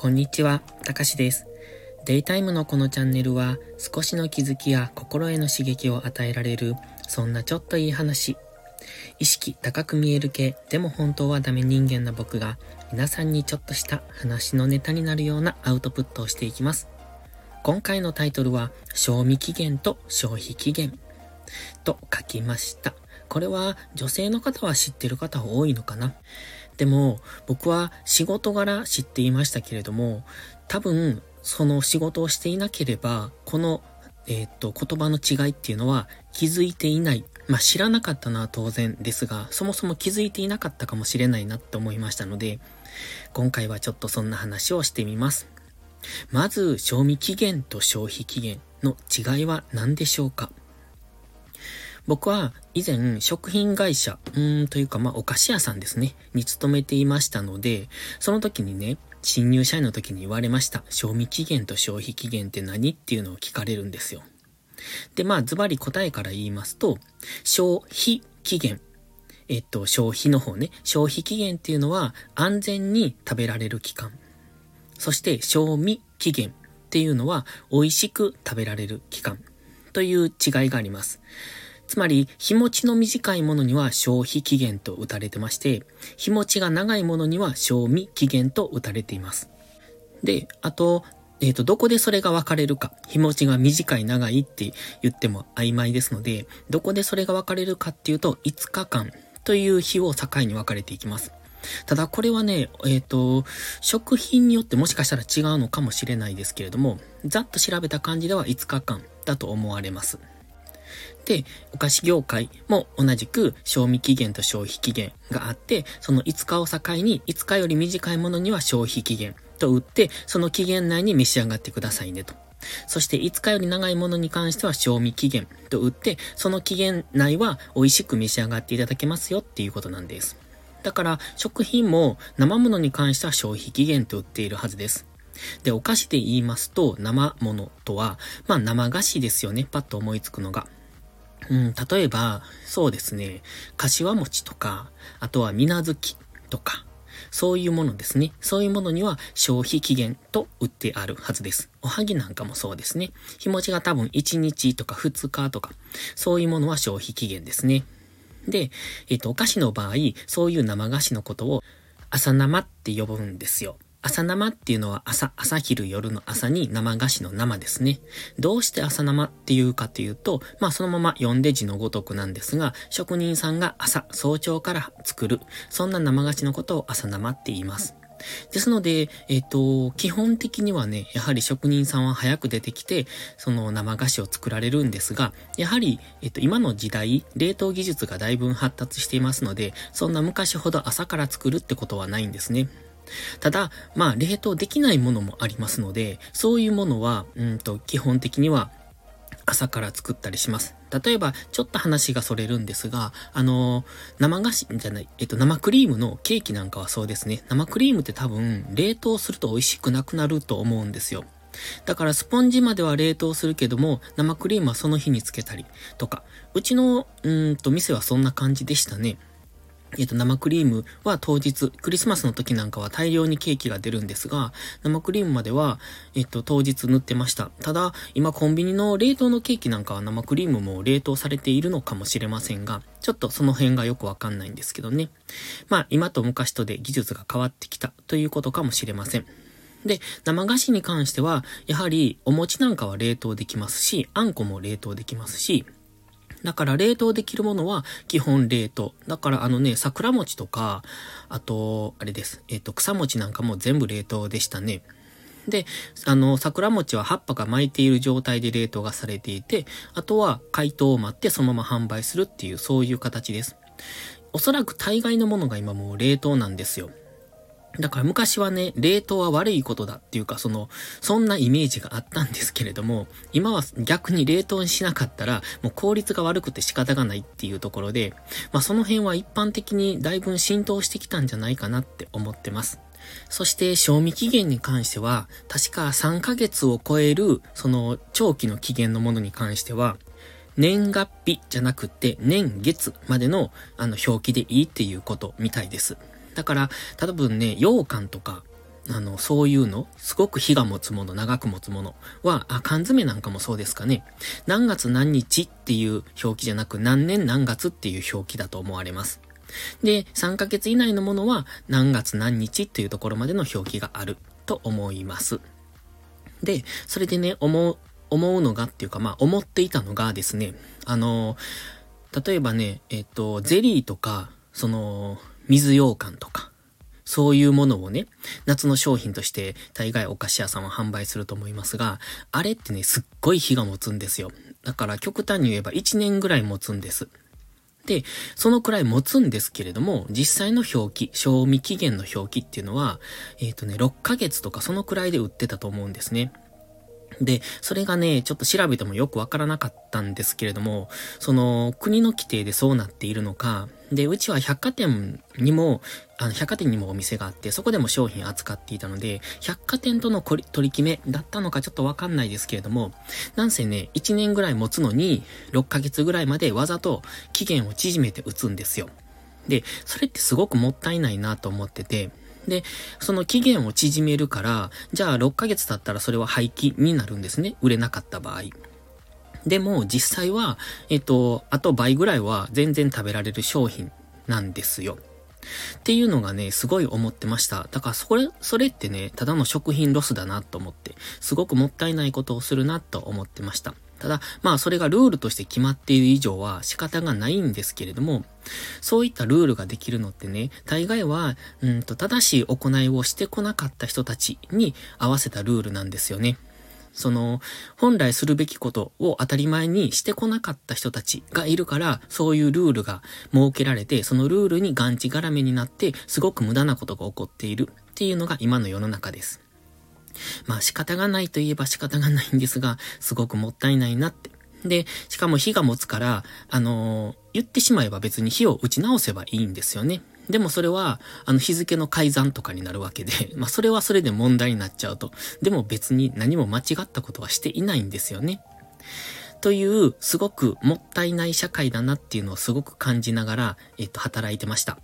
こんにちは、たかしです。デイタイムのこのチャンネルは少しの気づきや心への刺激を与えられる、そんなちょっといい話。意識高く見える系、でも本当はダメ人間な僕が皆さんにちょっとした話のネタになるようなアウトプットをしていきます。今回のタイトルは、賞味期限と消費期限と書きました。これは女性の方は知ってる方多いのかな？でも、僕は仕事柄知っていましたけれども、多分、その仕事をしていなければ、この、えっ、と、言葉の違いっていうのは気づいていない。まあ、知らなかったのは当然ですが、そもそも気づいていなかったかもしれないなって思いましたので、今回はちょっとそんな話をしてみます。まず、賞味期限と消費期限の違いは何でしょうか？僕は以前食品会社、うんというかまあお菓子屋さんですね、に勤めていましたので、その時にね、新入社員の時に言われました。賞味期限と消費期限って何っていうのを聞かれるんですよ。で、まあズバリ答えから言いますと、消費期限。えっと、消費の方ね。消費期限っていうのは安全に食べられる期間。そして賞味期限っていうのは美味しく食べられる期間という違いがあります。つまり、日持ちの短いものには消費期限と打たれてまして、日持ちが長いものには賞味期限と打たれています。で、あと、えっ、ー、と、どこでそれが分かれるか、日持ちが短い長いって言っても曖昧ですので、どこでそれが分かれるかっていうと、5日間という日を境に分かれていきます。ただこれはね、えっ、ー、と、食品によってもしかしたら違うのかもしれないですけれども、ざっと調べた感じでは5日間だと思われます。で、お菓子業界も同じく賞味期限と消費期限があって、その5日を境に5日より短いものには消費期限と打って、その期限内に召し上がってくださいねと。そして5日より長いものに関しては賞味期限と打って、その期限内は美味しく召し上がっていただけますよっていうことなんです。だから食品も生物に関しては消費期限と売っているはずです。で、お菓子で言いますと、生物とは、まあ生菓子ですよね。パッと思いつくのが。うん、例えば、そうですね、柏餅とか、あとは水無月とか、そういうものですね。そういうものには消費期限と売ってあるはずです。おはぎなんかもそうですね。日持ちが多分1日とか2日とか、そういうものは消費期限ですね。で、えっ、と、お菓子の場合、そういう生菓子のことを朝生って呼ぶんですよ。朝生っていうのは朝、朝昼夜の朝に生菓子の生ですね。どうして朝生っていうかというと、まあそのまま読んで字のごとくなんですが、職人さんが朝、早朝から作る、そんな生菓子のことを朝生って言います。ですので、えっ、ー、と、基本的にはね、やはり職人さんは早く出てきて、その生菓子を作られるんですが、やはり、えっ、ー、と、今の時代、冷凍技術がだいぶ発達していますので、そんな昔ほど朝から作るってことはないんですね。ただ、まあ、冷凍できないものもありますので、そういうものは、うんと、基本的には朝から作ったりします。例えば、ちょっと話がそれるんですが、あの、生菓子じゃない、えっと、生クリームのケーキなんかはそうですね。生クリームって多分、冷凍すると美味しくなくなると思うんですよ。だからスポンジまでは冷凍するけども、生クリームはその日につけたりとか、うちの、うんと、店はそんな感じでしたね。えっ、と、生クリームは当日、クリスマスの時なんかは大量にケーキが出るんですが、生クリームまでは、えっ、と、当日塗ってました。ただ、今コンビニの冷凍のケーキなんかは生クリームも冷凍されているのかもしれませんが、ちょっとその辺がよくわかんないんですけどね。まあ、今と昔とで技術が変わってきたということかもしれません。で、生菓子に関しては、やはりお餅なんかは冷凍できますし、あんこも冷凍できますし、だから冷凍できるものは基本冷凍。だからあのね、桜餅とか、あと、あれです。えっ、ー、と、草餅なんかも全部冷凍でしたね。で、あの、桜餅は葉っぱが巻いている状態で冷凍がされていて、あとは解凍を待ってそのまま販売するっていう、そういう形です。おそらく大概のものが今もう冷凍なんですよ。だから昔はね、冷凍は悪いことだっていうか、その、そんなイメージがあったんですけれども、今は逆に冷凍にしなかったら、もう効率が悪くて仕方がないっていうところで、まあその辺は一般的にだいぶ浸透してきたんじゃないかなって思ってます。そして賞味期限に関しては、確か3ヶ月を超える、その長期の期限のものに関しては、年月日じゃなくて年月までのあの表記でいいっていうことみたいです。だから、多分ね、羊羹とか、あの、そういうの、すごく火が持つもの、長く持つものは、あ、缶詰なんかもそうですかね。何月何日っていう表記じゃなく、何年何月っていう表記だと思われます。で、3ヶ月以内のものは何月何日っていうところまでの表記があると思います。で、それでね、思う、思うのがっていうか、まあ、思っていたのがですね、あの、例えばね、えっと、ゼリーとか、その、水羊羹とか、そういうものをね、夏の商品として大概お菓子屋さんは販売すると思いますが、あれってね、すっごい火が持つんですよ。だから極端に言えば1年ぐらい持つんです。で、そのくらい持つんですけれども、実際の表記、賞味期限の表記っていうのは、えっ、ー、とね、6ヶ月とかそのくらいで売ってたと思うんですね。で、それがね、ちょっと調べてもよくわからなかったんですけれども、その、国の規定でそうなっているのか、で、うちは百貨店にも、あの、百貨店にもお店があって、そこでも商品扱っていたので、百貨店との取り決めだったのかちょっとわかんないですけれども、なんせね、1年ぐらい持つのに、6ヶ月ぐらいまでわざと期限を縮めて打つんですよ。で、それってすごくもったいないなと思ってて、で、その期限を縮めるから、じゃあ6ヶ月経ったらそれは廃棄になるんですね。売れなかった場合。でも実際は、えっと、あと倍ぐらいは全然食べられる商品なんですよ。っていうのがね、すごい思ってました。だからそれ、それってね、ただの食品ロスだなと思って、すごくもったいないことをするなと思ってました。ただ、まあそれがルールとして決まっている以上は仕方がないんですけれども、そういったルールができるのってね、大概は、うんと、正しい行いをしてこなかった人たちに合わせたルールなんですよね。その、本来するべきことを当たり前にしてこなかった人たちがいるから、そういうルールが設けられて、そのルールにがんちがらめになって、すごく無駄なことが起こっているっていうのが今の世の中です。まあ仕方がないといえば仕方がないんですが、すごくもったいないなって。で、しかも火が持つから、あのー、言ってしまえば別に火を打ち直せばいいんですよね。でもそれは、あの日付の改ざんとかになるわけで、まあそれはそれで問題になっちゃうと。でも別に何も間違ったことはしていないんですよね。という、すごくもったいない社会だなっていうのをすごく感じながら、えっと、働いてました。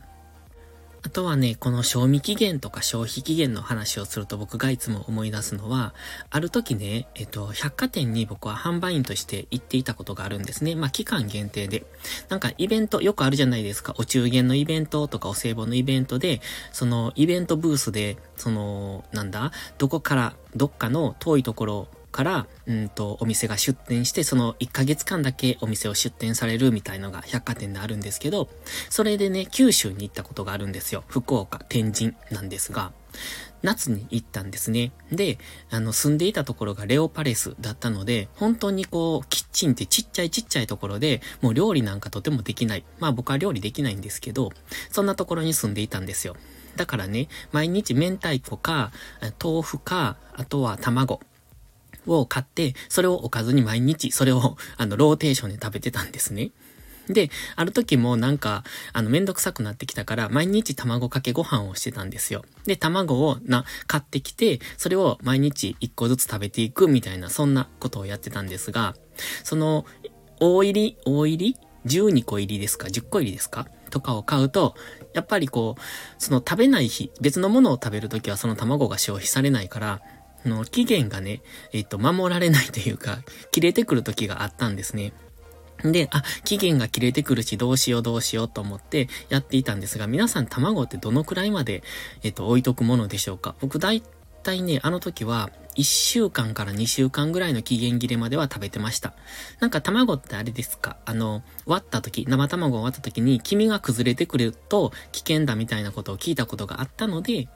あとはね、この賞味期限とか消費期限の話をすると僕がいつも思い出すのは、ある時ね、えっと、百貨店に僕は販売員として行っていたことがあるんですね。まあ、期間限定で。なんかイベント、よくあるじゃないですか。お中元のイベントとかお歳暮のイベントで、そのイベントブースで、その、なんだ、どこから、どっかの遠いところから、うんと、お店が出店して、その1ヶ月間だけお店を出店されるみたいのが百貨店であるんですけど、それでね、九州に行ったことがあるんですよ。福岡、天神なんですが、夏に行ったんですね。で、あの、住んでいたところがレオパレスだったので、本当にこう、キッチンってちっちゃいちっちゃいところで、もう料理なんかとてもできない。まあ僕は料理できないんですけど、そんなところに住んでいたんですよ。だからね、毎日明太子か、豆腐か、あとは卵。を買って、それをおかずに毎日、それを、あの、ローテーションで食べてたんですね。で、ある時もなんか、あの、めんどくさくなってきたから、毎日卵かけご飯をしてたんですよ。で、卵をな、買ってきて、それを毎日一個ずつ食べていくみたいな、そんなことをやってたんですが、その、大入り、大入り ?12 個入りですか ?10 個入りですか？とかを買うと、やっぱりこう、その食べない日、別のものを食べるときはその卵が消費されないから、の、期限がね、えっと、守られないというか、切れてくる時があったんですね。で、あ、期限が切れてくるし、どうしようどうしようと思ってやっていたんですが、皆さん卵ってどのくらいまで、えっと、置いとくものでしょうか？僕大体ね、あの時は、1週間から2週間ぐらいの期限切れまでは食べてました。なんか卵ってあれですか？あの、割った時、生卵を割った時に黄身が崩れてくると危険だみたいなことを聞いたことがあったので、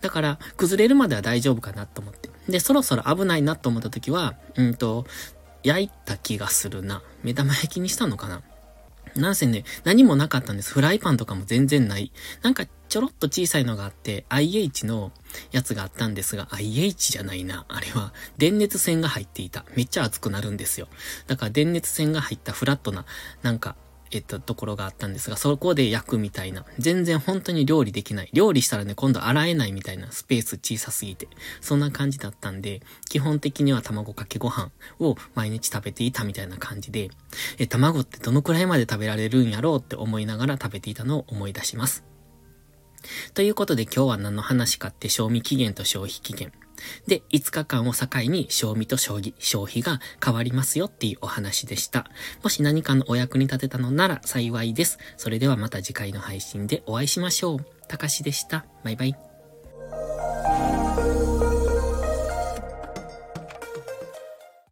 だから、崩れるまでは大丈夫かなと思って。で、そろそろ危ないなと思った時は、うんと、焼いた気がするな。目玉焼きにしたのかななんせね、何もなかったんです。フライパンとかも全然ない。なんかちょろっと小さいのがあって、IH のやつがあったんですが、IH じゃないな。あれは、電熱線が入っていた。めっちゃ熱くなるんですよ。だから電熱線が入ったフラットな、なんか、えっと、ところがあったんですが、そこで焼くみたいな。全然本当に料理できない。料理したらね、今度洗えないみたいなスペース小さすぎて。そんな感じだったんで、基本的には卵かけご飯を毎日食べていたみたいな感じで、え、卵ってどのくらいまで食べられるんやろうって思いながら食べていたのを思い出します。ということで今日は何の話かって賞味期限と消費期限。で、5日間を境に賞味と将棋、消費が変わりますよっていうお話でした。もし何かのお役に立てたのなら幸いです。それではまた次回の配信でお会いしましょう。たかしでした。バイバイ。